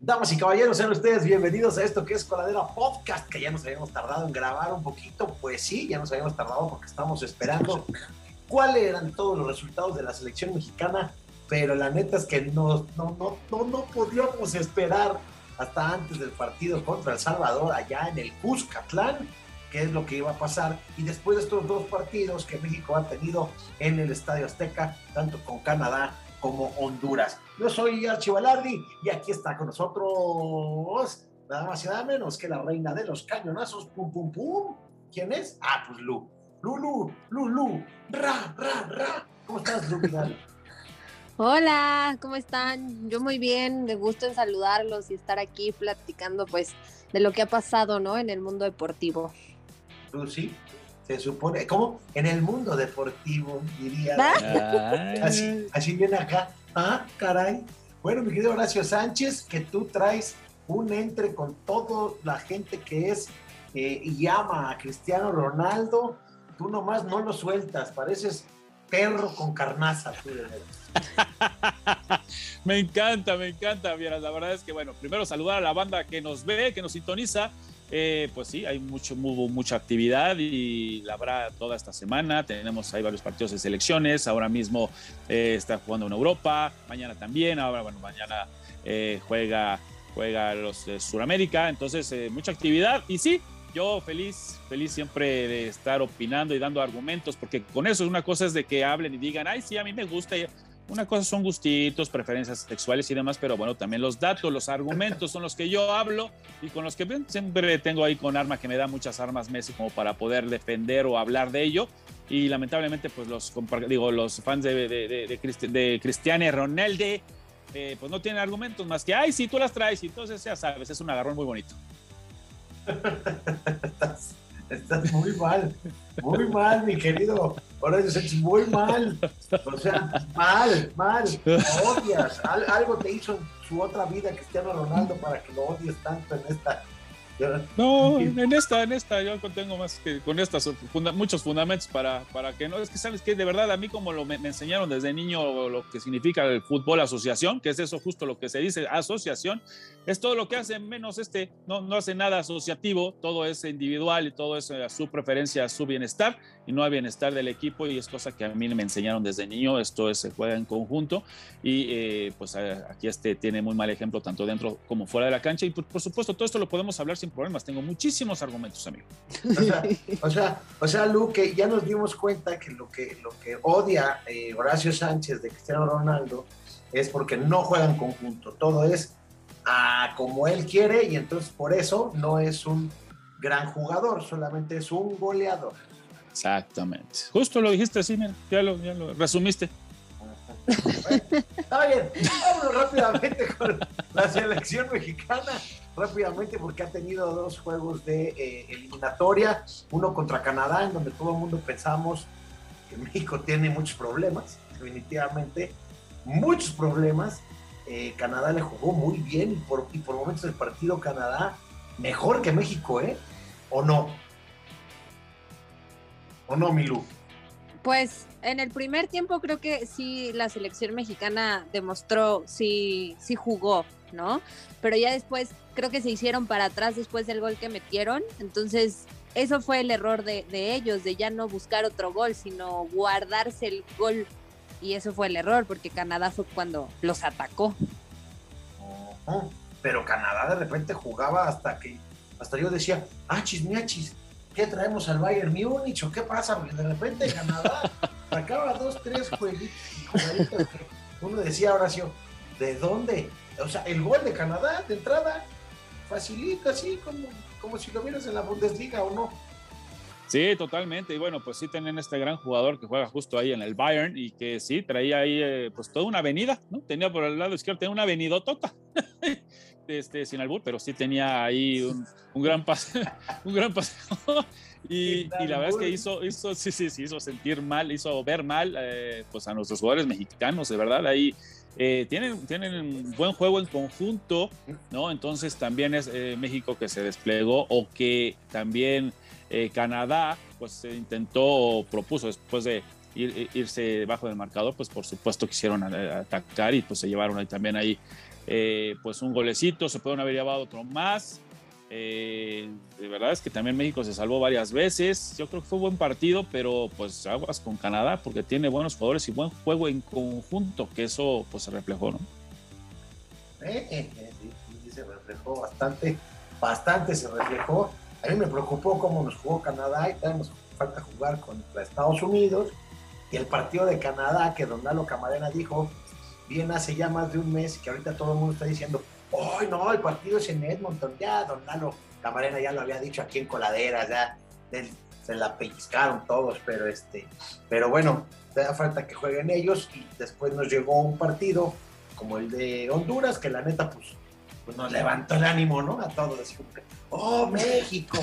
Damas y caballeros, sean ustedes bienvenidos a esto que es Coladera Podcast, que ya nos habíamos tardado en grabar un poquito. Pues sí, ya nos habíamos tardado porque estamos esperando cuáles eran todos los resultados de la selección mexicana, pero la neta es que no, no, no, no, no podíamos esperar hasta antes del partido contra El Salvador allá en el Cuscatlán qué es lo que iba a pasar. Y después de estos dos partidos que México ha tenido en el Estadio Azteca, tanto con Canadá como Honduras. Yo soy Archie Balardi y aquí está con nosotros nada más y nada menos que la reina de los cañonazos, pum, pum, pum. ¿Quién es? Ah, pues Lu. Lulu, Lulu, ra, ra, ra. ¿Cómo estás, Lu Hola, ¿cómo están? Yo muy bien, me gusto en saludarlos y estar aquí platicando pues de lo que ha pasado, ¿no? En el mundo deportivo. Tú sí, se supone, ¿cómo? En el mundo deportivo, diría. Así, así viene acá. Ah, caray. Bueno, mi querido Horacio Sánchez, que tú traes un entre con toda la gente que es eh, y llama a Cristiano Ronaldo. Tú nomás no lo sueltas, pareces perro con carnaza. me encanta, me encanta, Vieras. La verdad es que, bueno, primero saludar a la banda que nos ve, que nos sintoniza. Eh, pues sí, hay mucho, hubo mucha actividad y la habrá toda esta semana. Tenemos ahí varios partidos de selecciones. Ahora mismo eh, está jugando en Europa, mañana también. Ahora, bueno, mañana eh, juega, juega los de Sudamérica. Entonces, mucha actividad. Y sí, yo feliz, feliz siempre de estar opinando y dando argumentos, porque con eso una cosa es de que hablen y digan, ay, sí, a mí me gusta una cosa son gustitos, preferencias sexuales y demás, pero bueno, también los datos, los argumentos son los que yo hablo y con los que siempre tengo ahí con arma que me da muchas armas Messi como para poder defender o hablar de ello. Y lamentablemente, pues los, digo, los fans de, de, de, de Cristiano Ronaldo, eh, pues no tienen argumentos más que, ay, sí, tú las traes, y entonces ya sabes, es un agarrón muy bonito. Estás muy mal, muy mal, mi querido Horacio Sánchez, muy mal. O sea, mal, mal. Odias. algo te hizo en su otra vida Cristiano Ronaldo para que lo odies tanto en esta no, en esta, en esta, yo tengo más que con estas muchos fundamentos para, para que no, es que sabes que de verdad a mí como lo, me, enseñaron desde niño lo que significa el fútbol asociación, que es eso justo lo que se dice, asociación, es todo lo que hace menos este, no, no hace nada asociativo, todo es individual y todo es a su preferencia, a su bienestar y no a bienestar del equipo y es cosa que a mí me enseñaron desde niño, esto es, se juega en conjunto y eh, pues aquí este tiene muy mal ejemplo tanto dentro como fuera de la cancha y por, por supuesto todo esto lo podemos hablar sin problemas. Tengo muchísimos argumentos, amigo. O sea, o sea, Lu, que ya nos dimos cuenta que lo que, lo que odia eh, Horacio Sánchez de Cristiano Ronaldo es porque no juegan conjunto. Todo es a como él quiere y entonces por eso no es un gran jugador, solamente es un goleador. Exactamente. Justo lo dijiste así, ya lo, ya lo resumiste. Está bien, vámonos rápidamente con la selección mexicana, rápidamente porque ha tenido dos juegos de eh, eliminatoria, uno contra Canadá, en donde todo el mundo pensamos que México tiene muchos problemas, definitivamente, muchos problemas. Eh, Canadá le jugó muy bien y por, y por momentos el partido Canadá mejor que México, ¿eh? ¿O no? ¿O no, Milú? Pues en el primer tiempo creo que sí la selección mexicana demostró, sí, sí jugó, ¿no? Pero ya después creo que se hicieron para atrás después del gol que metieron. Entonces, eso fue el error de, ellos, de ya no buscar otro gol, sino guardarse el gol. Y eso fue el error, porque Canadá fue cuando los atacó. pero Canadá de repente jugaba hasta que, hasta yo decía, ah, chismiachis, ¿qué traemos al Bayern Múnich o qué pasa? Porque de repente Canadá sacaba dos, tres jueguitos uno decía, Horacio, ¿de dónde? O sea, el gol de Canadá de entrada, facilita, así como, como si lo vieras en la Bundesliga o no. Sí, totalmente. Y bueno, pues sí tienen este gran jugador que juega justo ahí en el Bayern y que sí traía ahí eh, pues toda una avenida, ¿no? Tenía por el lado izquierdo, tenía una avenidotota. este, sin albur, pero sí tenía ahí un, gran pase, un gran paseo. Y, la verdad es que hizo, hizo, sí, sí, sí, hizo sentir mal, hizo ver mal eh, pues a nuestros jugadores mexicanos, de verdad, ahí eh, tienen, tienen un buen juego en conjunto, ¿no? Entonces también es eh, México que se desplegó o que también Canadá pues se intentó o propuso después de irse debajo del marcador, pues por supuesto quisieron atacar y pues se llevaron ahí también ahí eh, pues un golecito, se pueden haber llevado otro más. Eh, de verdad es que también México se salvó varias veces. Yo creo que fue buen partido, pero pues aguas con Canadá porque tiene buenos jugadores y buen juego en conjunto, que eso pues se reflejó, ¿no? Eh, sí, se reflejó bastante, bastante se reflejó. A mí me preocupó cómo nos jugó Canadá y nos falta jugar contra Estados Unidos. Y el partido de Canadá, que Don Lalo Camarena dijo, bien hace ya más de un mes, que ahorita todo el mundo está diciendo, ¡ay no! El partido es en Edmonton, ya Don Lalo Camarena ya lo había dicho aquí en Coladeras, ya se la pellizcaron todos, pero este, pero bueno, da falta que jueguen ellos y después nos llegó un partido como el de Honduras, que la neta, pues, pues nos levantó el ánimo, ¿no? A todos, ¡oh, México!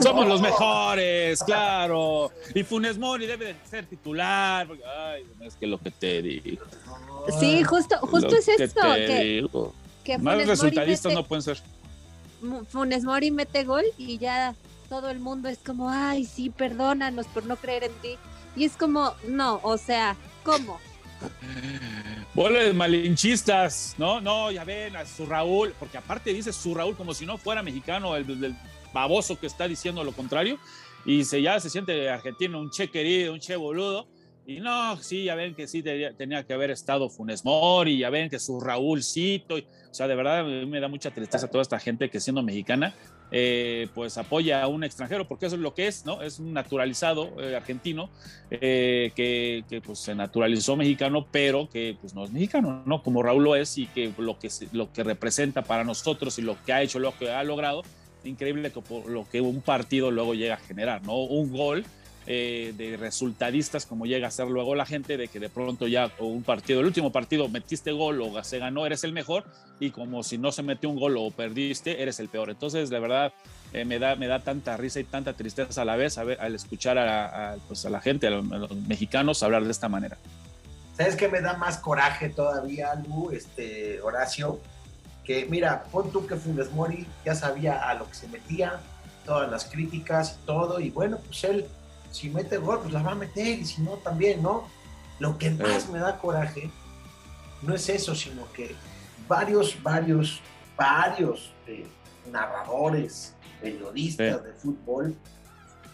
Somos los mejores, claro. Y Funes Mori debe de ser titular. ay, es que lo que te digo. Sí, justo, justo es esto. Que, que Más resultadistas no pueden ser. Funes Mori mete gol y ya todo el mundo es como, ay, sí, perdónanos por no creer en ti. Y es como, no, o sea, ¿cómo? Boles malinchistas, ¿no? No, ya ven, a su Raúl, porque aparte dice su Raúl como si no fuera mexicano, el, del baboso que está diciendo lo contrario, y se, ya se siente argentino, un che querido, un che boludo. Y no, sí, ya ven que sí tenía, que haber estado Funes Mori, ya ven que su Raúlcito, o sea, de verdad me da mucha tristeza toda esta gente que siendo mexicana, eh, pues apoya a un extranjero, porque eso es lo que es, ¿no? Es un naturalizado eh, argentino eh, que, que, pues se naturalizó mexicano, pero que pues no es mexicano, ¿no? Como Raúl lo es y que lo que, lo que representa para nosotros y lo que ha hecho, lo que ha logrado, increíble lo que un partido luego llega a generar, ¿no? Un gol eh, de resultadistas como llega a ser luego la gente, de que de pronto ya un partido, el último partido metiste gol o se ganó, eres el mejor, y como si no se metió un gol o perdiste, eres el peor. Entonces, de verdad, eh, me, da, me da tanta risa y tanta tristeza a la vez al escuchar a, pues a la gente, a los, mexicanos, hablar de esta manera. ¿Sabes qué me da más coraje todavía, Lu, este, Horacio? que mira, pon tú que Funes Mori ya sabía a lo que se metía, todas las críticas todo, y bueno, pues él, si mete gol, pues la va a meter, y si no, también, ¿no? Lo que más me da coraje no es eso, sino que varios, varios, varios eh, narradores, periodistas de fútbol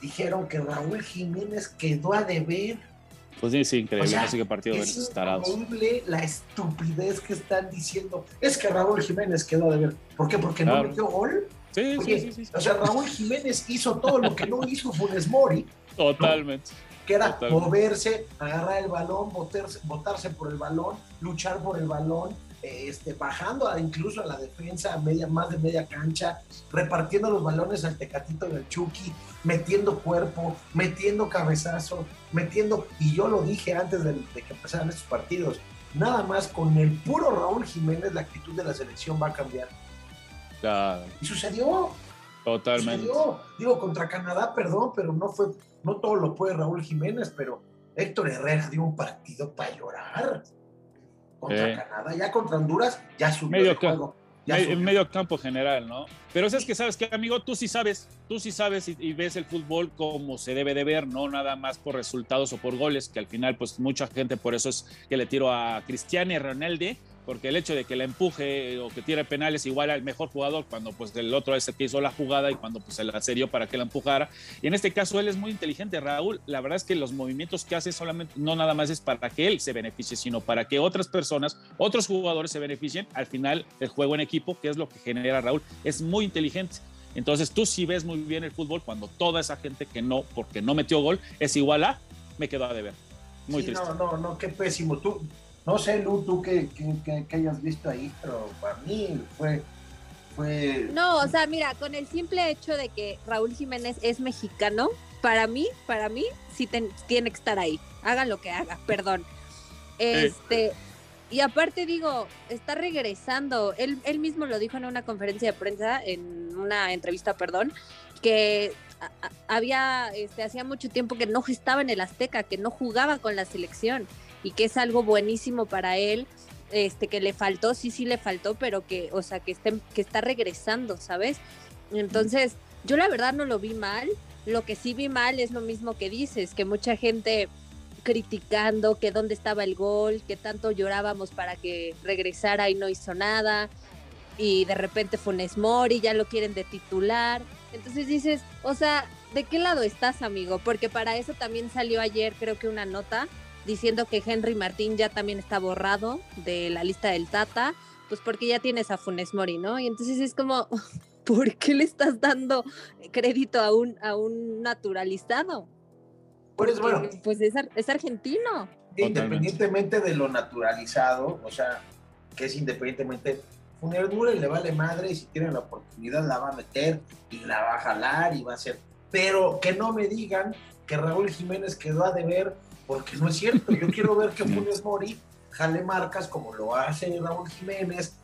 dijeron que Raúl Jiménez quedó a deber pues sí, sí, increíble. no sé qué partido es increíble la estupidez que están diciendo. Es que Raúl Jiménez quedó de ver. ¿Por qué? Porque no metió gol. Sí, sí, sí, O sea, Raúl Jiménez hizo todo lo que no hizo Funes Mori. Totalmente. Que era moverse, agarrar el balón, botarse, botarse por el balón, luchar por el balón, este, bajando incluso a la defensa a media, más de media cancha, repartiendo los balones al Tecatito del Chucky, metiendo cuerpo, metiendo cabezazo, metiendo, y yo lo dije antes de, que empezaran estos partidos, nada más con el puro Raúl Jiménez la actitud de la selección va a cambiar. Y sucedió. Totalmente. Digo, contra Canadá, perdón, pero no fue, no todo lo puede Raúl Jiménez, pero Héctor Herrera dio un partido para llorar contra Canadá, ya contra Honduras, ya subió medio el juego. en medio campo general, ¿no? Pero es que sabes que, amigo, tú sí sabes, tú sí sabes y, ves el fútbol como se debe de ver, no nada más por resultados o por goles, que al final, pues mucha gente por eso es que le tiro a Cristiano Ronaldo, porque el hecho de que la empuje o que tire penales igual al mejor jugador cuando pues el otro es el que hizo la jugada y cuando pues se la serio para que la empujara. Y en este caso él es muy inteligente, Raúl. La verdad es que los movimientos que hace solamente no nada más es para que él se beneficie, sino para que otras personas, otros jugadores se beneficien. Al final el juego en equipo, que es lo que genera Raúl, es muy inteligente. Entonces tú sí ves muy bien el fútbol cuando toda esa gente que no, porque no metió gol, es igual a me quedó a deber. Muy triste. No, no, no, qué pésimo. Tú, no sé, Lu, tú que, hayas visto ahí, pero para mí fue, fue... No, o sea, mira, con el simple hecho de que Raúl Jiménez es mexicano, para mí, para mí, sí tiene que estar ahí. Haga lo que haga, perdón. Este, y aparte digo, está regresando. Él, él mismo lo dijo en una conferencia de prensa, en una entrevista, perdón, que había, este, hacía mucho tiempo que no estaba en el Azteca, que no jugaba con la selección y que es algo buenísimo para él, este que le faltó, sí, sí le faltó, pero que, o sea, que, esté, que está regresando, ¿sabes? Entonces, yo la verdad no lo vi mal, lo que sí vi mal es lo mismo que dices, que mucha gente criticando que dónde estaba el gol, que tanto llorábamos para que regresara y no hizo nada, y de repente Funes Mori ya lo quieren de titular. Entonces dices, o sea, ¿de qué lado estás, amigo? Porque para eso también salió ayer, creo que una nota diciendo que Henry Martín ya también está borrado de la lista del Tata, pues porque ya tienes a Funes Mori, ¿no? Y entonces es como, ¿por qué le estás dando crédito a un, a un naturalizado? Pues bueno, pues es, es argentino. Independientemente de lo naturalizado, o sea, que es independientemente Funes Mori le vale madre y si tiene la oportunidad la va a meter y la va a jalar y va a hacer. Pero que no me digan que Raúl Jiménez quedó a deber, porque no es cierto. Yo quiero ver que Funes Mori jale marcas como lo hace Raúl Jiménez,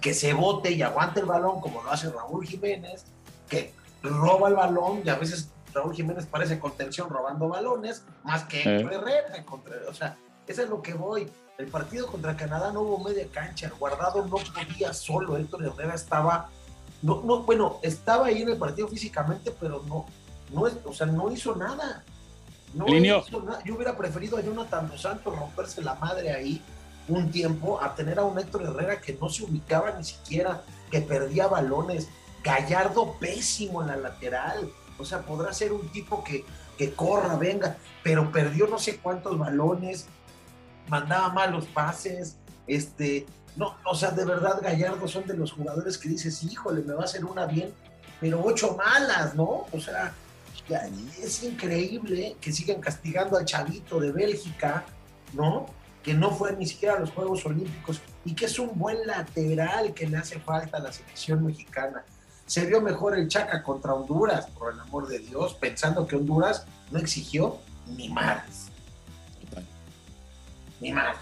que se bote y aguante el balón como lo hace Raúl Jiménez, que roba el balón y a veces Raúl Jiménez parece contención robando balones, más que eh. Herrera. o sea, eso es lo que voy. El partido contra Canadá no hubo media cancha, Guardado no podía solo, Héctor Herrera estaba, no, no, bueno, estaba ahí en el partido físicamente, pero no, no, o sea, no hizo nada. No nada. Yo hubiera preferido a Jonathan Dos Santos romperse la madre ahí un tiempo a tener a un Héctor Herrera que no se ubicaba ni siquiera, que perdía balones. Gallardo pésimo en la lateral. O sea, podrá ser un tipo que, que corra, venga, pero perdió no sé cuántos balones, mandaba malos pases, este, no, o sea, de verdad Gallardo son de los jugadores que dices, híjole, me va a hacer una bien, pero ocho malas, ¿no? O sea, es increíble que sigan castigando al chavito de Bélgica, ¿no? Que no fue ni siquiera a los Juegos Olímpicos y que es un buen lateral que le hace falta a la selección mexicana. Se vio mejor el Chaca contra Honduras, por el amor de Dios, pensando que Honduras no exigió ni más ni más.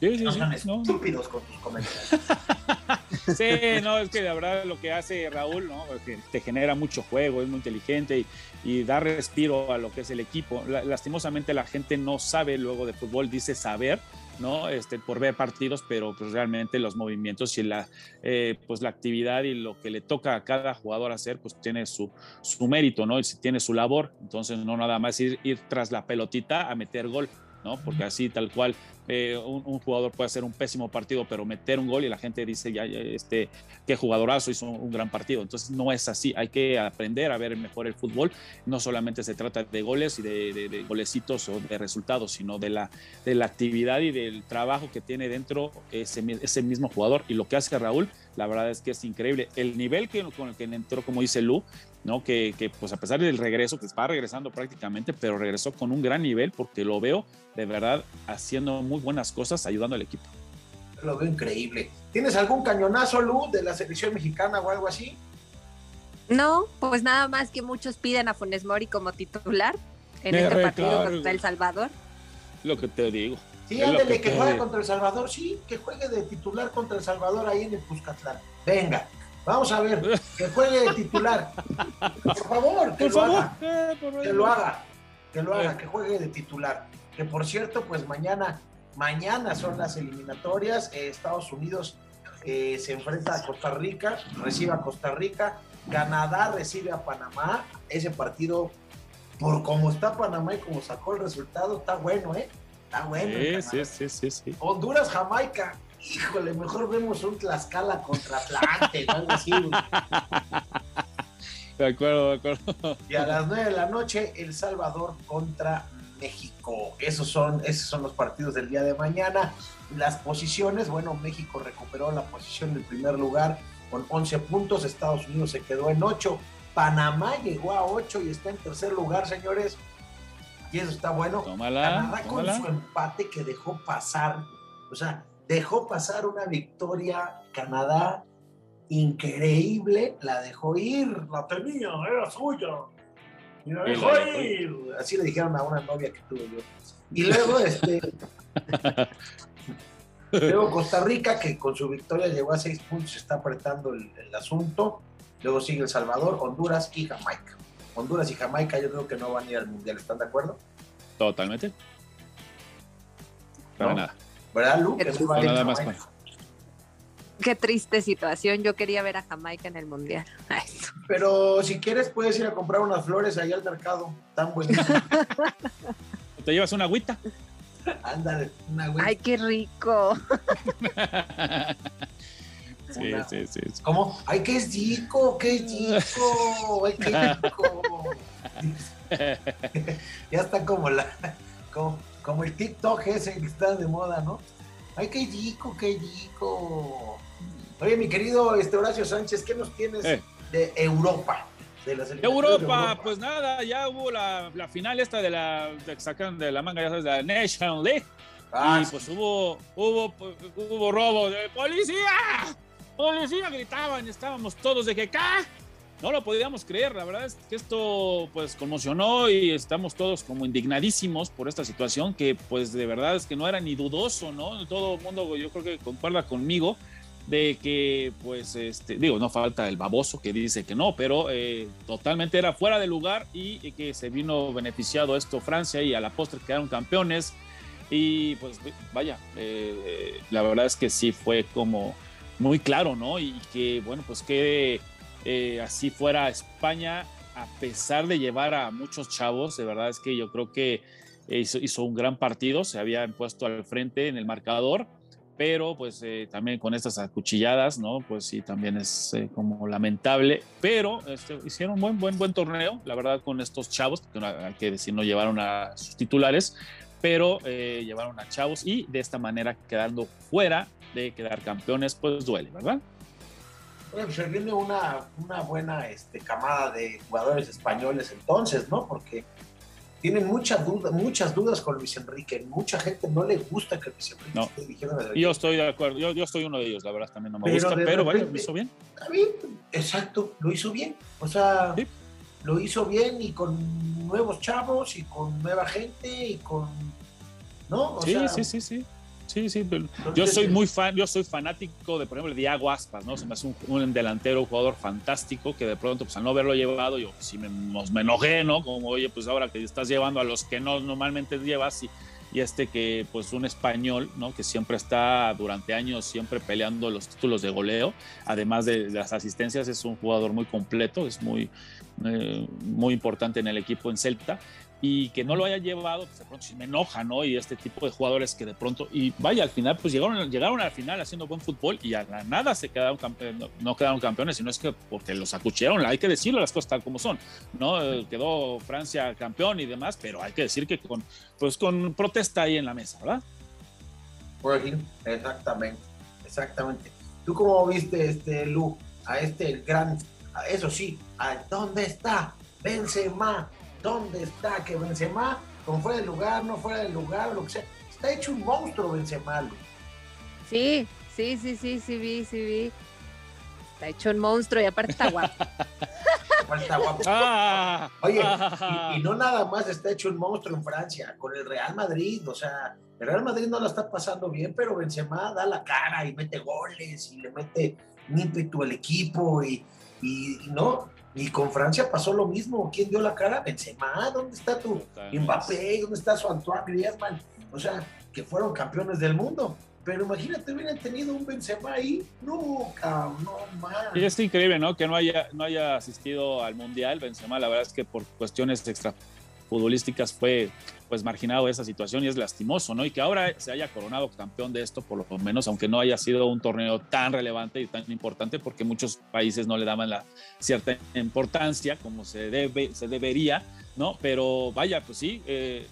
Sí, sí, no son estúpidos con tus comentarios. sí, no, es que la verdad lo que hace Raúl, ¿no? Que te genera mucho juego, es muy inteligente y, da respiro a lo que es el equipo. Lastimosamente la gente no sabe luego de fútbol, dice saber, ¿no? Este, por ver partidos, pero pues realmente los movimientos y la, eh, pues la actividad y lo que le toca a cada jugador hacer, pues tiene su, su mérito, ¿no? Y tiene su labor. Entonces, no nada más ir, ir tras la pelotita a meter gol. ¿No? Porque así tal cual eh, un, jugador puede hacer un pésimo partido, pero meter un gol y la gente dice, ya, este, qué jugadorazo, hizo un, gran partido. Entonces no es así, hay que aprender a ver mejor el fútbol. No solamente se trata de goles y de, golecitos o de resultados, sino de la, de la actividad y del trabajo que tiene dentro ese, ese mismo jugador. Y lo que hace Raúl, la verdad es que es increíble. El nivel que, con el que entró, como dice Lu, ¿no? Que, que, pues a pesar del regreso, que va regresando prácticamente, pero regresó con un gran nivel porque lo veo de verdad haciendo muy buenas cosas, ayudando al equipo. Lo veo increíble. ¿Tienes algún cañonazo, Lu, de la selección mexicana o algo así? No, pues nada más que muchos piden a Funes Mori como titular en este partido contra El Salvador. Lo que te digo. Sí, ándale, que, que juegue contra El Salvador, sí, que juegue de titular contra El Salvador ahí en el Cuscatlán. Venga, Vamos a ver, que juegue de titular. Por favor, que lo haga. Eh, que lo haga. Que lo haga, que juegue de titular. Que por cierto, pues mañana, mañana son las eliminatorias. Eh, Estados Unidos eh, se enfrenta a Costa Rica, recibe a Costa Rica. Canadá recibe a Panamá. Ese partido, por cómo está Panamá y como sacó el resultado, está bueno, ¿eh? Está bueno. Sí, sí, sí, sí, Honduras, Jamaica híjole, mejor vemos un Tlaxcala contra Atlante, o algo así. De acuerdo, de acuerdo. Y a las nueve de la noche, El Salvador contra México. Esos son, esos son los partidos del día de mañana. Las posiciones, bueno, México recuperó la posición del primer lugar con 11 puntos, Estados Unidos se quedó en 8, Panamá llegó a 8 y está en tercer lugar, señores. Y eso está bueno. Tómala, con su empate que dejó pasar, o sea, dejó pasar una victoria Canadá increíble, la dejó ir, la tenía, era suya. Y la dejó ir. Así le dijeron a una novia que tuve yo. Y luego, este. luego Costa Rica, que con su victoria llegó a seis puntos, está apretando el, asunto. Luego sigue El Salvador, Honduras y Jamaica. Honduras y Jamaica yo creo que no van a ir al Mundial, ¿están de acuerdo? Totalmente. Para nada. ¿Verdad, Luke? nada más. Qué triste situación. Yo quería ver a Jamaica en el Mundial. Pero si quieres, puedes ir a comprar unas flores ahí al mercado. Tan buenísimas. ¿Te llevas una agüita? Ándale, una agüita. Ay, qué rico. sí, sí, sí, ¿Cómo? Ay, qué rico, qué rico. Ay, qué rico. ya está como la. Como, como el TikTok ese que está de moda, ¿no? Ay, qué rico, qué rico. Oye, mi querido este Horacio Sánchez, ¿qué nos tienes Eh. de Europa? De las Europa, pues nada, ya hubo la, la final esta de la de sacan de la manga, ya sabes, de la Nation League. Ah, y pues hubo, hubo, hubo robo de policía. Policía gritaban, estábamos todos de que acá. No lo podíamos creer, la verdad es que esto pues conmocionó y estamos todos como indignadísimos por esta situación que pues de verdad es que no era ni dudoso, ¿no? Todo el mundo yo creo que concuerda conmigo de que pues este digo no falta el baboso que dice que no pero eh, totalmente era fuera de lugar y, que se vino beneficiado esto Francia y a la postre quedaron campeones y pues vaya eh, la verdad es que sí fue como muy claro no y que bueno pues que eh, así fuera España a pesar de llevar a muchos chavos de verdad es que yo creo que hizo, hizo un gran partido se habían puesto al frente en el marcador pero pues eh, también con estas acuchilladas, ¿no? Pues sí, también es eh, como lamentable, pero este, hicieron buen, buen, buen torneo, la verdad, con estos chavos, que hay que decir, no llevaron a sus titulares, pero eh, llevaron a chavos y de esta manera quedando fuera de quedar campeones, pues duele, ¿verdad? Bueno, pues se viene una, una buena este, camada de jugadores españoles entonces, ¿no? Porque tienen muchas dudas, muchas dudas con Luis Enrique. Mucha gente no le gusta que Luis Enrique no. esté dirigiendo la Yo estoy de acuerdo, yo, yo estoy uno de ellos, la verdad también no me pero gusta, pero lo hizo bien. Está bien, exacto, lo hizo bien. O sea, sí. lo hizo bien y con nuevos chavos y con nueva gente y con. ¿No? O sí, sea, sí, sí, sí. Sí, sí, yo soy muy fan, yo soy fanático de, por ejemplo, de Diago Aspas, ¿no? Se me hace un, un, delantero, un jugador fantástico que de pronto, pues al no haberlo llevado, yo sí me, me, enojé, ¿no? Como, oye, pues ahora que estás llevando a los que no normalmente llevas y, y este que, pues un español, ¿no? Que siempre está durante años siempre peleando los títulos de goleo, además de, de las asistencias, es un jugador muy completo, es muy, eh, muy importante en el equipo en Celta y que no lo haya llevado, pues de pronto me enoja, ¿no? Y este tipo de jugadores que de pronto, y vaya, al final, pues llegaron, llegaron al final haciendo buen fútbol y a la nada se quedaron no, no, quedaron campeones, sino es que porque los acuchillaron, hay que decirlo las cosas tal como son, ¿no? Quedó Francia campeón y demás, pero hay que decir que con, pues con protesta ahí en la mesa, ¿verdad? Exactamente, exactamente. ¿Tú cómo viste, este, Lu, a este gran, eso sí, dónde está Benzema? ¿Dónde está que Benzema, con fuera del lugar, no fuera del lugar, lo que sea? Está hecho un monstruo Benzema. Sí, sí, sí, sí, sí vi, sí vi. Está hecho un monstruo y aparte está guapo. aparte está guapo. Ah, Oye, ah, y, y, no nada más está hecho un monstruo en Francia, con el Real Madrid, o sea, el Real Madrid no la está pasando bien, pero Benzema da la cara y mete goles y le mete ímpetu al equipo y, y, y no, y con Francia pasó lo mismo. ¿Quién dio la cara? Benzema. ¿Dónde está tu Mbappé? ¿Dónde está su Antoine Griezmann? O sea, que fueron campeones del mundo. Pero imagínate, hubieran tenido un Benzema ahí. No, cabrón, no más. Y es increíble, ¿no? Que no haya, no haya asistido al Mundial. Benzema, la verdad es que por cuestiones extra futbolísticas fue pues marginado esa situación y es lastimoso, ¿no? Y que ahora se haya coronado campeón de esto, por lo menos, aunque no haya sido un torneo tan relevante y tan importante, porque muchos países no le daban la cierta importancia como se, debe, se debería, ¿no? Pero vaya, pues sí, eh,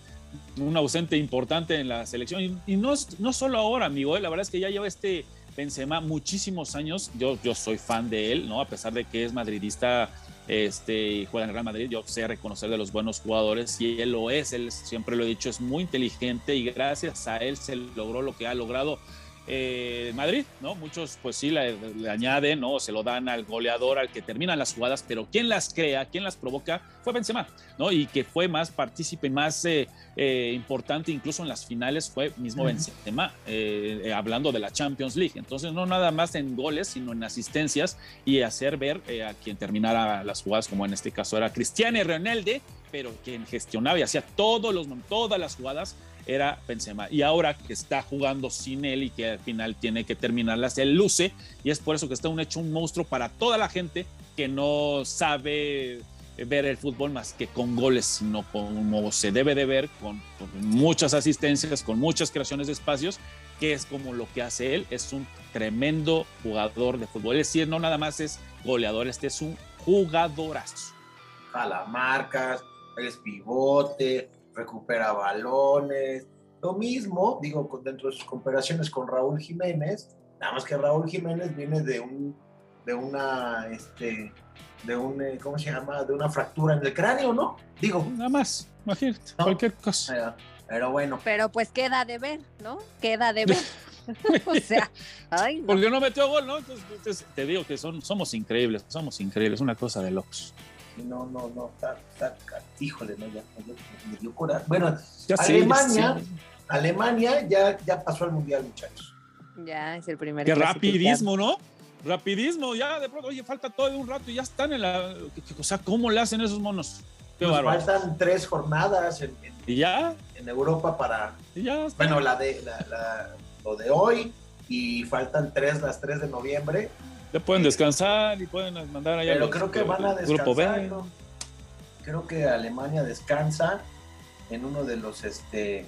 un ausente importante en la selección. Y, y no, no solo ahora, amigo, ¿eh? la verdad es que ya lleva este Benzema muchísimos años, yo, yo soy fan de él, ¿no? A pesar de que es madridista este, juega en Real Madrid, yo sé reconocer de los buenos jugadores y él lo es, él siempre lo he dicho, es muy inteligente y gracias a él se logró lo que ha logrado eh, Madrid, ¿no? Muchos pues sí le, le, añaden, ¿no? Se lo dan al goleador, al que termina las jugadas, pero quien las crea, quien las provoca fue Benzema, ¿no? Y que fue más partícipe, más eh, eh, importante incluso en las finales fue mismo Benzema, hablando de la Champions League. Entonces no nada más en goles, sino en asistencias y hacer ver a quien terminara las jugadas, como en este caso era Cristiano Ronaldo, pero quien gestionaba y hacía todos los, todas las jugadas era Benzema. Y ahora que está jugando sin él y que al final tiene que terminarlas, él luce y es por eso que está un hecho un monstruo para toda la gente que no sabe ver el fútbol más que con goles, sino como se debe de ver, con, muchas asistencias, con muchas creaciones de espacios, que es como lo que hace él. Es un tremendo jugador de fútbol. Es decir, no nada más es goleador, este es un jugadorazo. Jala marcas, es pivote, recupera balones. Lo mismo, digo, dentro de sus comparaciones con Raúl Jiménez, nada más que Raúl Jiménez viene de un, de una, este, de un, eh, ¿cómo se llama? De una fractura en el cráneo, ¿no? Digo. Nada más, imagínate, ¿no? cualquier cosa. Pero, pero, bueno. Pero pues queda de ver, ¿no? Queda de ver. o sea, ay, no. Porque no metió gol, ¿no? Entonces, entonces, te digo que son, somos increíbles, somos increíbles, una cosa de locos. No, no, no, está, está, híjole, no, ya, me dio coraje. Bueno, ya Alemania, sí, sí. Alemania ya, ya pasó al mundial, muchachos. Ya es el primer. Qué rapidismo, ¿no? rapidismo, ya de pronto, oye, falta todo un rato y ya están en la. O sea, ¿cómo le hacen esos monos? Qué pues faltan tres jornadas en, en, ¿Y ya? en Europa para. ¿Y ya bueno, la de, la, la, lo de hoy y faltan tres, las tres de noviembre. Ya pueden descansar y pueden mandar allá. Pero los, creo que van a descansar. Grupo B. ¿no? Creo que Alemania descansa en uno de los. este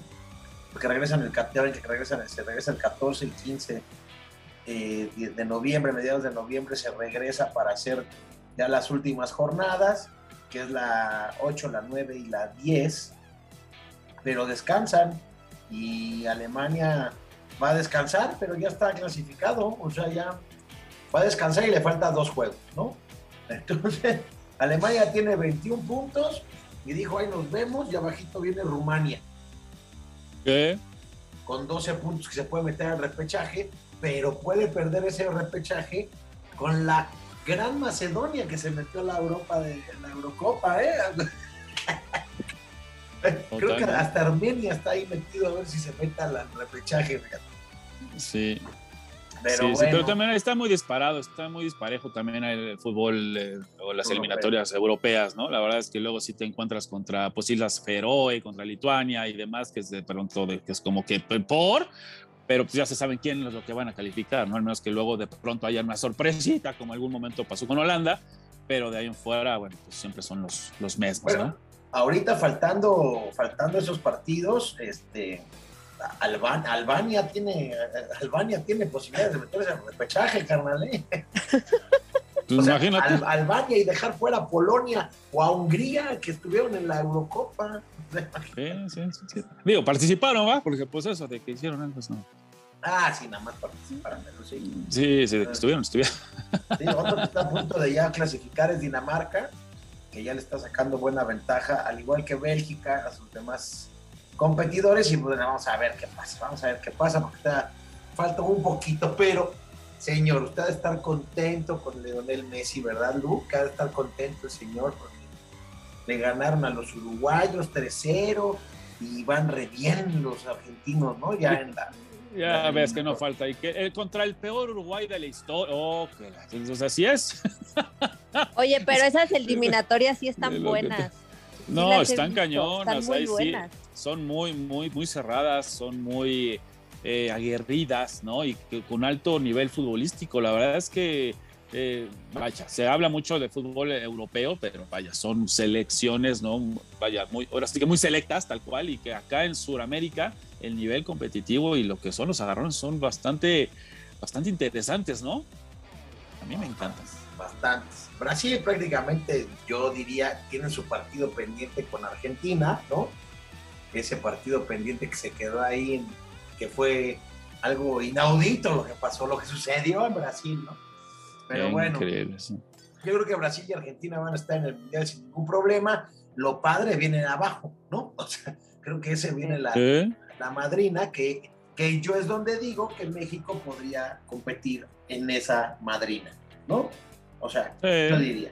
Porque regresan el, que regresan, se regresa el 14 y 15 eh, de noviembre, mediados de noviembre, se regresa para hacer ya las últimas jornadas, que es la 8, la 9 y la 10, pero descansan y Alemania va a descansar, pero ya está clasificado, o sea, ya va a descansar y le faltan dos juegos, ¿no? Entonces, Alemania tiene 21 puntos y dijo, ahí nos vemos, y abajito viene Rumania. ¿Qué? Con 12 puntos que se puede meter al repechaje, pero puede perder ese repechaje con la Gran Macedonia que se metió a la Europa de la Eurocopa, ¿eh? Creo que hasta Armenia está ahí metido a ver si se mete al repechaje. Fíjate. Sí. Pero, sí, bueno. sí, pero también está muy disparado, está muy disparejo también el fútbol eh, o las Europeo. eliminatorias europeas, ¿no? La verdad es que luego sí te encuentras contra pues Islas Feroe, contra Lituania y demás, que es de pronto de, que es como que por, pero pues ya se saben quién es lo que van a calificar, ¿no? Al menos que luego de pronto haya una sorpresita, como algún momento pasó con Holanda, pero de ahí en fuera, bueno, pues siempre son los, los mismos, bueno, ¿no? Ahorita faltando, faltando esos partidos, este, Alban, Albania tiene Albania tiene posibilidades de meterse al repechaje, carnal. ¿eh? Pues o sea, Al, Albania y dejar fuera a Polonia o a Hungría que estuvieron en la Eurocopa. Sí, sí, sí, Digo, participaron, ¿va? Porque pues eso de que hicieron antes, no. Ah, sí, nada más participaron, pero sí. Sí, sí, estuvieron, estuvieron. Sí, otro que está a punto de ya clasificar es Dinamarca, que ya le está sacando buena ventaja, al igual que Bélgica, a sus demás competidores. Y bueno, vamos a ver qué pasa, vamos a ver qué pasa, porque está, falta un poquito, pero señor, usted debe estar contento con Leonel Messi, ¿verdad, Lu? Que debe estar contento el señor, porque le ganaron a los uruguayos 3-0 y van re bien los argentinos, ¿no? Ya en la. Ya la ves que no falta. Y que eh, contra el peor Uruguay de la historia. Oh, que entonces así es. Oye, pero esas eliminatorias sí están buenas. No, sí están cañonas. Están muy buenas. Sí, son muy, muy, muy cerradas, son muy eh, aguerridas, ¿no? Y que, con alto nivel futbolístico. La verdad es que eh, vaya, se habla mucho de fútbol europeo, pero vaya, son selecciones, ¿no? Vaya, muy, ahora sí que muy selectas, tal cual, y que acá en Sudamérica el nivel competitivo y lo que son los agarrones son bastante, bastante interesantes, ¿no? A mí me encantan. Bastantes. Brasil prácticamente, yo diría, tiene su partido pendiente con Argentina, ¿no? Ese partido pendiente que se quedó ahí, que fue algo inaudito lo que pasó, lo que sucedió en Brasil, ¿no? Pero Qué bueno, sí. yo creo que Brasil y Argentina van a estar en el Mundial sin ningún problema. Lo padre viene abajo, ¿no? O sea, creo que ese viene la, la madrina, que, que yo es donde digo que México podría competir en esa madrina, ¿no? O sea, Sí. yo diría,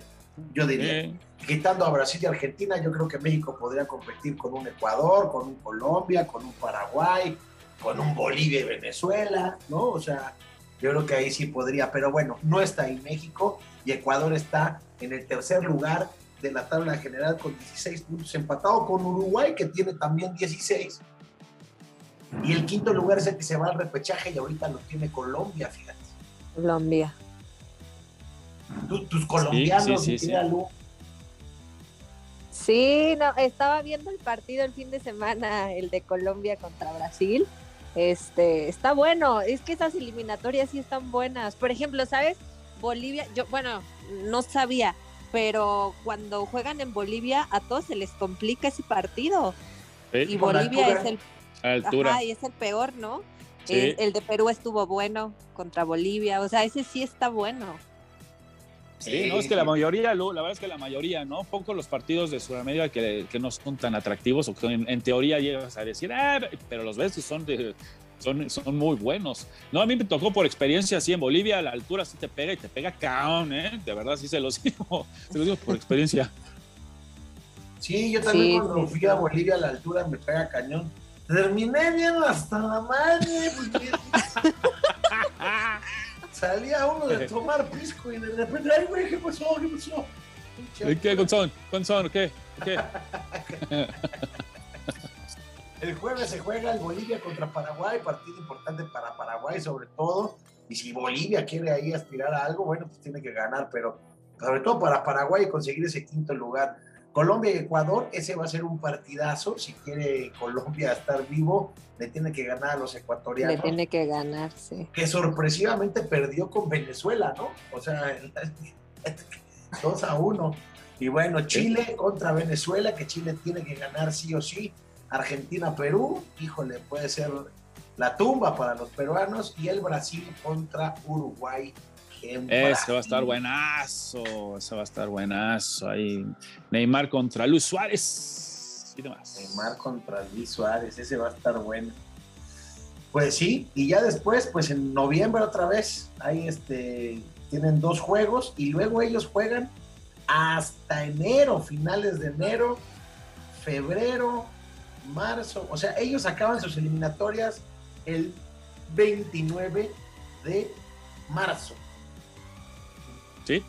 yo diría. Sí. Quitando a Brasil y Argentina, yo creo que México podría competir con un Ecuador, con un Colombia, con un Paraguay, con un Bolivia y Venezuela, ¿no? O sea, yo creo que ahí sí podría, pero bueno, no está ahí México y Ecuador está en el tercer lugar de la tabla general con 16 puntos, empatado con Uruguay que tiene también 16 Y el quinto lugar es el que se va al repechaje y ahorita lo tiene Colombia, fíjate. Colombia. Tus colombianos, sí, sí, sí, no, estaba viendo el partido el fin de semana, el de Colombia contra Brasil. Este, está bueno, es que esas eliminatorias sí están buenas. Por ejemplo, ¿sabes? Bolivia, yo, bueno, no sabía, pero cuando juegan en Bolivia a todos se les complica ese partido. Y Bolivia es el Ajá, y es el peor, ¿no? El, de Perú estuvo bueno contra Bolivia, o sea, ese sí está bueno. Sí, no, es que la mayoría, la verdad es que la mayoría, ¿no? Poco los partidos de Sudamérica que, que no son tan atractivos o que en, teoría llegas a decir, ah, pero los ves y son de, son, son muy buenos. No, a mí me tocó por experiencia así en Bolivia, a la altura sí te pega y te pega caón, ¿eh? De verdad, sí se los digo, se los digo por experiencia. Sí, yo también cuando fui a Bolivia a la altura me pega cañón. Terminé bien hasta la madre, porque salía uno de tomar pisco y de repente, ay, güey, ¿qué pasó? ¿Qué pasó? ¿Qué, Gonzón? Gonzón, ¿qué? ¿Qué? El jueves se juega el Bolivia contra Paraguay, partido importante para Paraguay sobre todo. Y si Bolivia quiere ahí aspirar a algo, bueno, pues tiene que ganar, pero sobre todo para Paraguay conseguir ese quinto lugar. Colombia y Ecuador, ese va a ser un partidazo. Si quiere Colombia estar vivo, le tiene que ganar a los ecuatorianos. Le tiene que ganar, sí. Que sorpresivamente perdió con Venezuela, ¿no? O sea, 2 a 1. Y bueno, Chile contra Venezuela, que Chile tiene que ganar sí o sí. Argentina-Perú, híjole, puede ser la tumba para los peruanos y el Brasil contra Uruguay. Ese va a estar buenazo, ese va a estar buenazo. Ahí Neymar contra Luis Suárez y demás. Neymar contra Luis Suárez, ese va a estar bueno. Pues sí, y ya después, pues en noviembre otra vez, ahí este, tienen dos juegos y luego ellos juegan hasta enero, finales de enero, febrero, marzo, o sea, ellos acaban sus eliminatorias el 29 de marzo. Sí,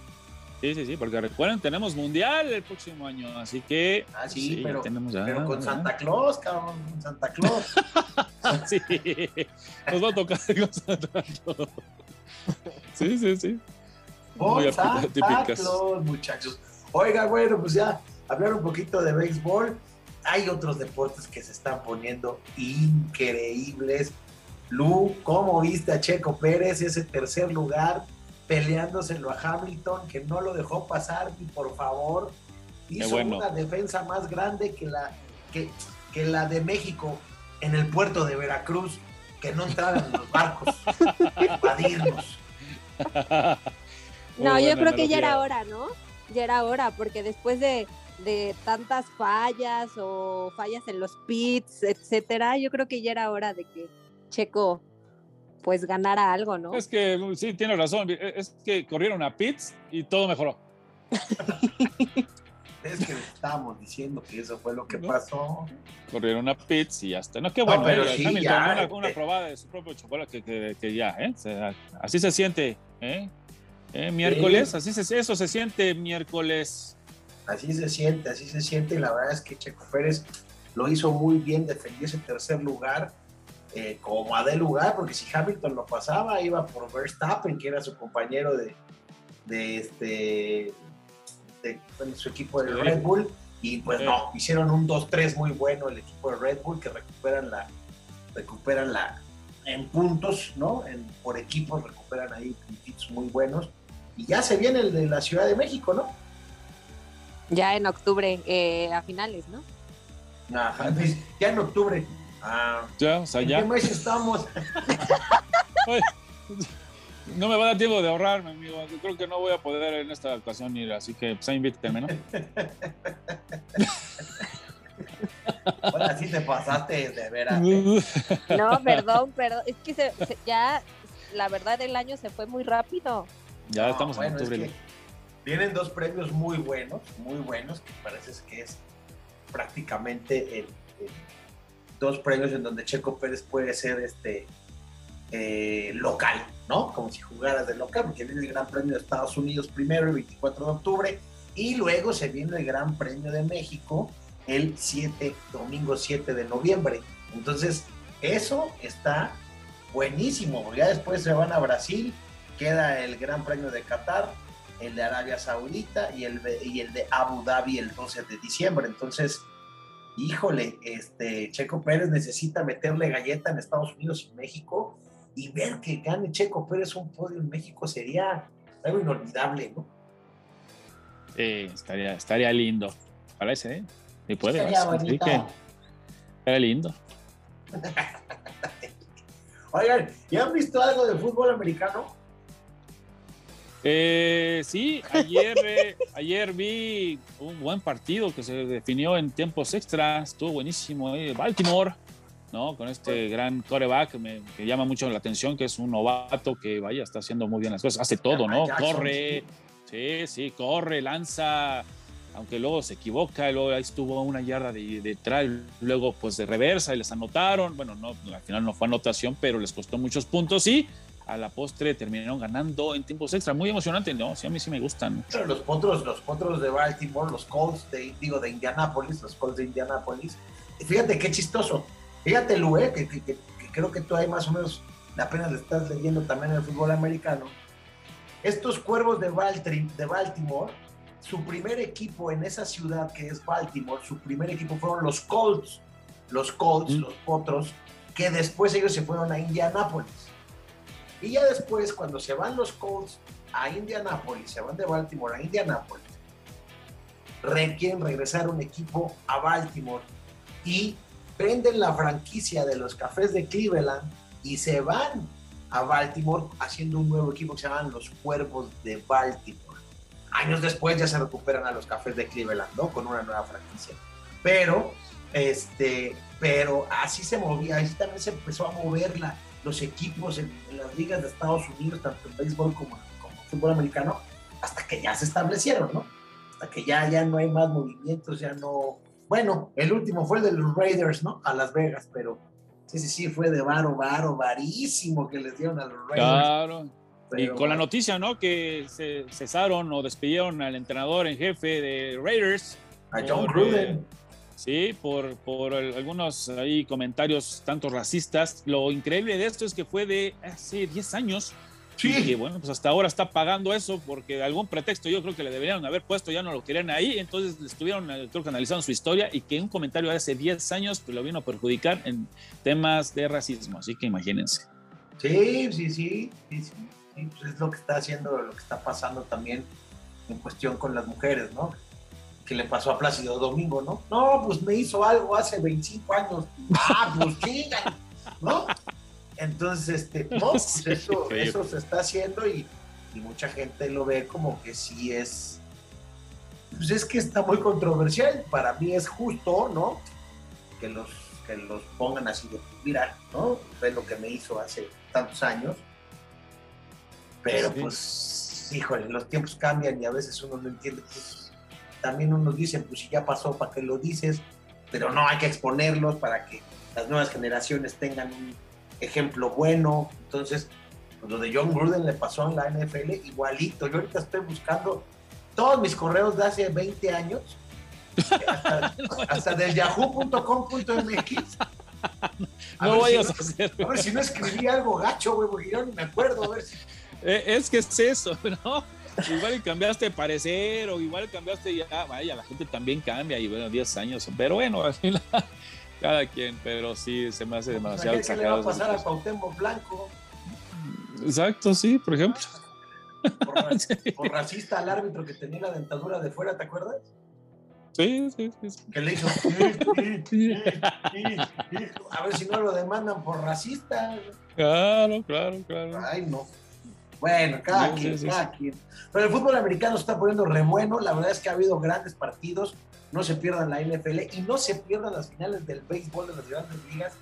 sí, sí, sí, porque recuerden, tenemos mundial el próximo año, así que. Ah, sí, pero, pero con Santa Claus, cabrón, con Santa Claus. sí, nos va a tocar con Santa Claus. Sí, sí, sí. Con Santa Claus, muchachos. Oiga, bueno, pues ya hablar un poquito de béisbol hay otros deportes que se están poniendo increíbles. Lu, ¿cómo viste a Checo Pérez ese tercer lugar peleándoselo a Hamilton que no lo dejó pasar y por favor hizo una defensa más grande que la que, que la de México en el puerto de Veracruz que no entraran los barcos invadirnos. No, yo creo que ya era hora, ¿no? Ya era hora, porque después de, de tantas fallas o fallas en los pits, etcétera, yo creo que ya era hora de que Checo pues ganara algo, ¿no? Es que mm, sí, tiene razón, e, es que corrieron a pits y todo mejoró. es que estábamos diciendo que eso fue lo que pasó. Corrieron a pits y hasta. No, qué bueno, pero sí, una, una, probada de su propio chocolate que, que, ya, ¿eh? así se siente, ¿eh? ¿Eh? Miércoles, así se, eso se siente miércoles así se siente, así se siente, y la verdad es que Checo Pérez lo hizo muy bien, defendió ese tercer lugar eh, como a de lugar, porque si Hamilton lo pasaba, iba por Verstappen, que era su compañero de, de este de, su equipo de Red Bull, y pues no, hicieron un 2-3 muy bueno el equipo de Red Bull, que recuperan la, recuperan la en puntos, ¿no? En, por equipos recuperan ahí puntitos muy buenos. Y ya se viene el de la Ciudad de México, ¿no? Ya en octubre, eh, a finales, ¿no? Ajá, ya en octubre. Ah, ya, o sea, ya. ¿En qué mes estamos? no me va a dar tiempo de ahorrarme, amigo. Yo creo que no voy a poder en esta ocasión ir, así que pues invíteme, ¿no? Ahora sí te pasaste de veras. No, perdón, perdón. Es que ya, la verdad, el año se fue muy rápido. Ya estamos en octubre. Vienen dos premios muy buenos, muy buenos, que parece que es prácticamente el, dos premios en donde Checo Pérez puede ser este eh, local, ¿no? Como si jugaras de local, porque viene el Gran Premio de Estados Unidos primero, el 24 de octubre, y luego se viene el Gran Premio de México el 7, domingo 7 de noviembre. Entonces, Eso está buenísimo. Ya después se van a Brasil, queda el Gran Premio de Qatar, el de Arabia Saudita y el y el de Abu Dhabi el 12 de diciembre. Entonces, híjole, este Checo Pérez necesita meterle galleta en Estados Unidos y México y ver que gane Checo Pérez un podio en México sería algo inolvidable, ¿no? Sí, estaría, estaría lindo. Parece, ¿eh? Sí puede. Estaría que estaría lindo. Oigan, ¿ya han visto algo de fútbol americano? Eh, sí, ayer, eh, ayer vi un buen partido que se definió en tiempos extra. Estuvo buenísimo. eh, Baltimore, ¿no? Con este gran coreback me, que llama mucho la atención, que es un novato que vaya, está haciendo muy bien las cosas. Hace todo, ¿no? Corre, sí, sí, corre, lanza. Aunque luego se equivoca, luego ahí estuvo una yarda de detrás, luego pues de reversa y les anotaron. Bueno, no, al final no fue anotación, pero les costó muchos puntos y a la postre terminaron ganando en tiempos extra. Muy emocionante, ¿no? Sí, a mí sí me gustan. Pero los potros, los potros de Baltimore, los Colts de, digo, de Indianápolis, los Colts de Indianápolis. Fíjate qué chistoso. Fíjate, Lu, eh, que, que- que- que creo que tú ahí más o menos apenas le estás leyendo también el fútbol americano. Estos cuervos de, Baltri- de Baltimore, su primer equipo en esa ciudad que es Baltimore, su primer equipo fueron los Colts. Los Colts, Mm. los potros, que después ellos se fueron a Indianápolis. Y ya después, cuando se van los Colts a Indianápolis, se van de Baltimore a Indianápolis, re- quieren regresar un equipo a Baltimore y venden la franquicia de los Cafés de Cleveland y se van a Baltimore haciendo un nuevo equipo que se llaman los Cuervos de Baltimore. Años después ya se recuperan a los Cafés de Cleveland, ¿no? Con una nueva franquicia. Pero, este, pero así se movía, así también se empezó a mover la, los equipos en, en las ligas de Estados Unidos, tanto en béisbol como, como en fútbol americano, hasta que ya se establecieron, ¿no? Hasta que ya, ya no hay más movimientos, ya no... Bueno, el último fue el de los Raiders, ¿no? A Las Vegas, pero sí, sí, sí, fue de varo, varo, varísimo que les dieron a los Raiders. Claro. Y con la noticia, ¿no? Que se cesaron o despidieron al entrenador en jefe de Raiders. A John por, Gruden. eh, Sí, por, por algunos ahí comentarios tanto racistas. Lo increíble de esto es que fue de hace 10 años. Y que Sí, bueno, pues hasta ahora está pagando eso porque de algún pretexto yo creo que le deberían haber puesto, ya no lo querían ahí, entonces le estuvieron, eh, creo que analizando su historia y que un comentario de hace 10 años pues, lo vino a perjudicar en temas de racismo, así que imagínense. sí, sí, sí, sí, sí, sí, pues es lo que está haciendo, lo que está pasando también en cuestión con las mujeres, ¿no? Que le pasó a Plácido Domingo, ¿no? No, pues me hizo algo hace 25 años. Ah, pues chinga, ¿no? Entonces, este, no, pues Sí, eso, eso se está haciendo y, y mucha gente lo ve como que sí es, pues es que está muy controversial. Para mí es justo, ¿no? Que los, que los pongan así de, mira, ¿no? Ve lo que me hizo hace tantos años. Pero Sí. pues, híjole, los tiempos cambian y a veces uno no entiende. Pues, también unos dicen, pues si ya pasó, ¿para qué lo dices? Pero no, hay que exponerlos para que las nuevas generaciones tengan un ejemplo bueno. Entonces, pues, lo de John Gruden le pasó en la NFL igualito. Yo ahorita estoy buscando todos mis correos de hace 20 años, hasta, hasta del yahoo.com.mx. No si vayas a hacer. a ver si no escribí algo gacho, güey, porque yo ni me acuerdo. A ver si... Eh, Es que es eso, ¿no? Igual cambiaste de parecer o igual cambiaste ya, vaya, la gente también cambia y bueno, 10 años, pero bueno, al final, cada quien, pero sí, se me hace demasiado ¿Qué le va a pasar a. Cuauhtémoc Blanco? Exacto, sí, por ejemplo. Por racista al árbitro que tenía la dentadura de fuera, ¿te acuerdas? Sí, sí, sí. sí. Que le hizo. A ver si no lo demandan por racista. Claro, claro, claro. Ay, no. Bueno, cada Sí, quien, sí, sí, cada quien. Pero el fútbol americano se está poniendo re bueno. La verdad es que ha habido grandes partidos. No se pierdan la NFL y no se pierdan las finales del béisbol de las grandes ligas,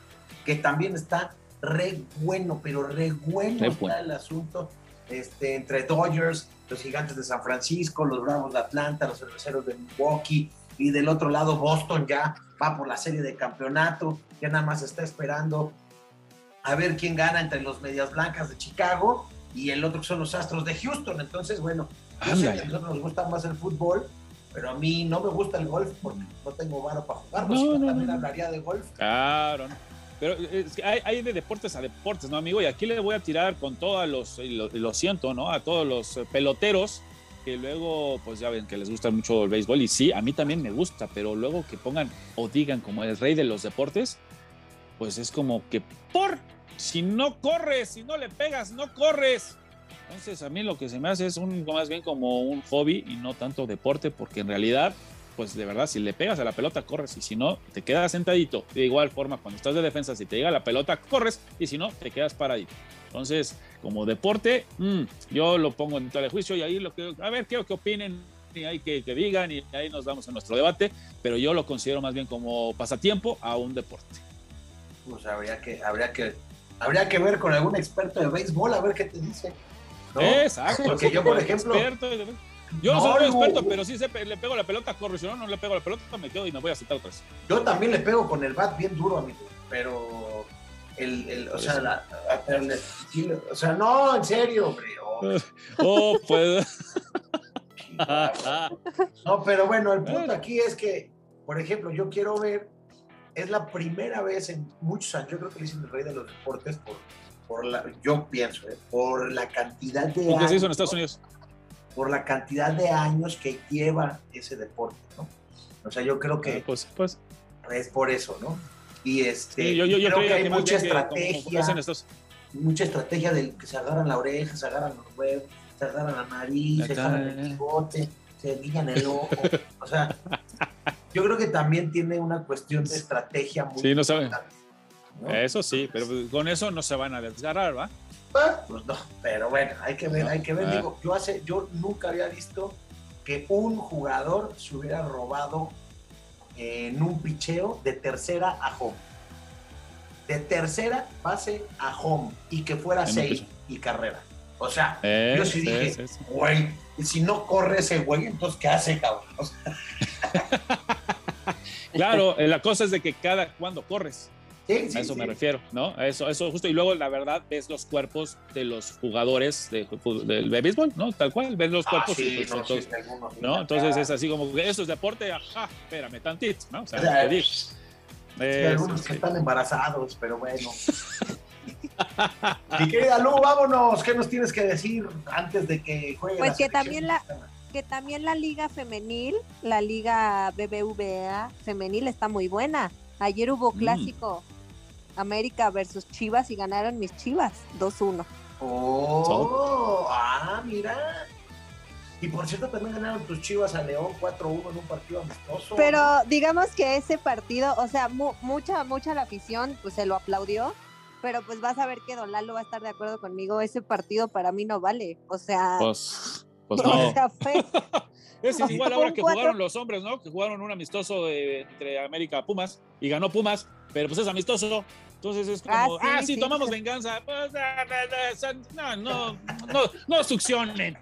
que también está re bueno, pero re bueno Re está bueno. el asunto. Este, entre Dodgers, los gigantes de San Francisco, los Bravos de Atlanta, los cerveceros de Milwaukee, y del otro lado Boston ya va por la serie de campeonato, ya nada más está esperando a ver quién gana entre los Medias Blancas de Chicago y el otro que son los Astros de Houston. Entonces, bueno, yo sé que a nosotros nos gusta más el fútbol, pero a mí no me gusta el golf porque no tengo varo para jugar. No, No, no, también no. hablaría de golf. Claro. Pero es que hay, hay de deportes a deportes, ¿no, amigo? Y aquí le voy a tirar con todos los, y lo, lo siento, ¿no? A todos los eh, peloteros que luego, pues ya ven que les gusta mucho el béisbol. Y sí, a mí también me gusta, pero luego que pongan o digan como el rey de los deportes, pues es como que por, si no corres, si no le pegas, no corres. Entonces a mí lo que se me hace es más bien como un hobby y no tanto deporte, porque en realidad, pues de verdad, si le pegas a la pelota, corres y si no, te quedas sentadito. De igual forma, cuando estás de defensa, si te llega la pelota, corres y si no, te quedas paradito. Entonces, como deporte, mmm, yo lo pongo en tal juicio y ahí lo que, a ver qué, qué opinen y ahí que, que, digan y ahí nos damos a nuestro debate, pero yo lo considero más bien como pasatiempo a un deporte. Pues habría que, habría que, habría que ver con algún experto de béisbol a ver qué te dice. ¿no? Exacto. Porque yo, por ejemplo. Yo no, soy un experto, pero sí se, le pego la pelota, corro. Si no, no le pego la pelota, me quedo y me voy a sentar otra vez. Yo también le pego con el bat bien duro, amigo. Pero el, el, o, sea, la, el, el, o sea, no, en serio, hombre. Oh, oh pues. no, pero bueno, el punto aquí es que, por ejemplo, yo quiero ver, es la primera vez en muchos años, yo creo que le dicen el rey de los deportes por, por la, yo pienso, ¿eh? por la cantidad de ¿Por qué años. se hizo en Estados Unidos? Por la cantidad de años que lleva ese deporte, ¿no? O sea, yo creo que ah, pues, pues. es por eso, ¿no? Y este, sí, yo, yo, yo creo que que hay mucha que estrategia, como Estados- mucha estrategia del que se agarran la oreja, se agarran los huevos, se agarran la nariz, se agarran el bigote, se guiñan el ojo. O sea, yo creo que también tiene una cuestión de estrategia muy Sí, no saben. Eso sí, pero con eso no se van a desgarrar, ¿va? Ah, Pues no, pero bueno, hay que ver, hay que ver. Ah. Digo, yo hace, yo nunca había visto que un jugador se hubiera robado en un picheo de tercera a home. De tercera pase a home y que fuera En seis y carrera. O sea, Eh, yo sí, dije, sí, sí. Y si no corre ese güey, entonces ¿qué hace, cabrón? O sea, Claro, eh, la cosa es de que cada cuando corres, sí, sí, a eso sí. me refiero, ¿no? A eso, eso justo. Y luego, la verdad, ves los cuerpos de los jugadores de, del de béisbol, ¿no? Tal cual, ves los Ah, cuerpos. sí, y, pues, no, sí, entonces, ¿no? Entonces es así como que eso es deporte, ajá, espérame tantito, ¿no? O sea, O sea, Eh, algunos que sí. están embarazados, pero bueno. Mi querida Lu, vámonos. ¿Qué nos tienes que decir antes de que juegue Pues la que también la- que también la liga femenil, la liga BBVA femenil está muy buena. Ayer hubo Mm. clásico América versus Chivas y ganaron mis Chivas 2-1. Oh, ah, mira. Y por cierto, también ganaron tus chivas a León 4-1 en un partido amistoso. Pero digamos que ese partido, o sea, mu- mucha, mucha la afición pues se lo aplaudió, pero pues vas a ver que Don Lalo va a estar de acuerdo conmigo, ese partido para mí no vale, o sea, Pues, pues o no. sea, fue, Es igual ahora que cuatro. jugaron los hombres, ¿no? Que jugaron un amistoso de- entre América Pumas y ganó Pumas, pero pues es amistoso. Entonces es como, Ah, ah, sí, sí, sí. tomamos venganza. Pues, ah, ah, ah, no, no, no, no succionen.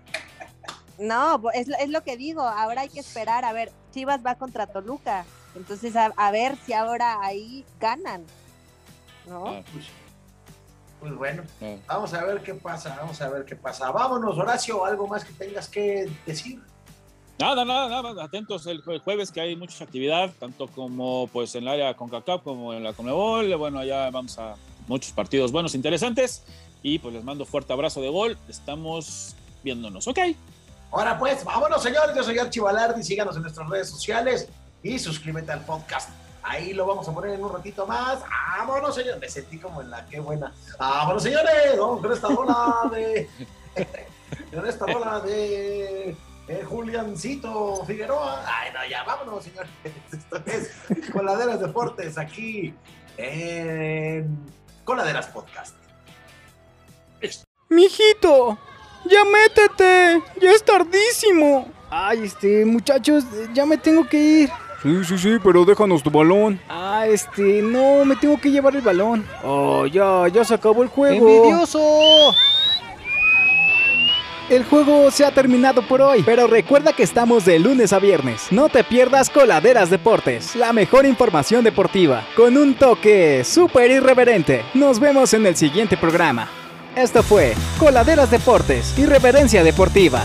no, es, lo- es lo que digo, ahora hay que esperar, a ver, Chivas va contra Toluca, entonces a, a ver si ahora ahí ganan, ¿no? Ah, Pues, pues bueno, ah. vamos a ver qué pasa, vamos a ver qué pasa. Vámonos, Horacio, algo más que tengas que decir. Nada, nada, nada, atentos el jue- jueves que hay mucha actividad, tanto como pues en el área CONCACAF como en la Conmebol. Bueno, allá vamos a muchos partidos buenos, interesantes. Y pues les mando fuerte abrazo de gol. Estamos viéndonos, ¿ok? Ahora pues, vámonos, señores. Yo soy Archie Balardi. Síganos en nuestras redes sociales y suscríbete al podcast. Ahí lo vamos a poner en un ratito más. Vámonos, señores. Me sentí como en la qué buena. Vámonos, señores. Vamos con esta rola de. con esta rola de. eh, Juliancito Figueroa. Ay, no, ya, vámonos, señores. Esto es Coladeras Deportes aquí en Coladeras Podcast. Mijito, ya métete, ya es tardísimo. Ay, este, muchachos, ya me tengo que ir. Sí, sí, sí, pero déjanos tu balón. Ah, este, no, me tengo que llevar el balón. Oh, ya, ya se acabó el juego. ¡Envidioso! El juego se ha terminado por hoy, pero recuerda que estamos de lunes a viernes. No te pierdas Coladeras Deportes, la mejor información deportiva, con un toque súper irreverente. Nos vemos en el siguiente programa. Esto fue Coladeras Deportes, Irreverencia Deportiva.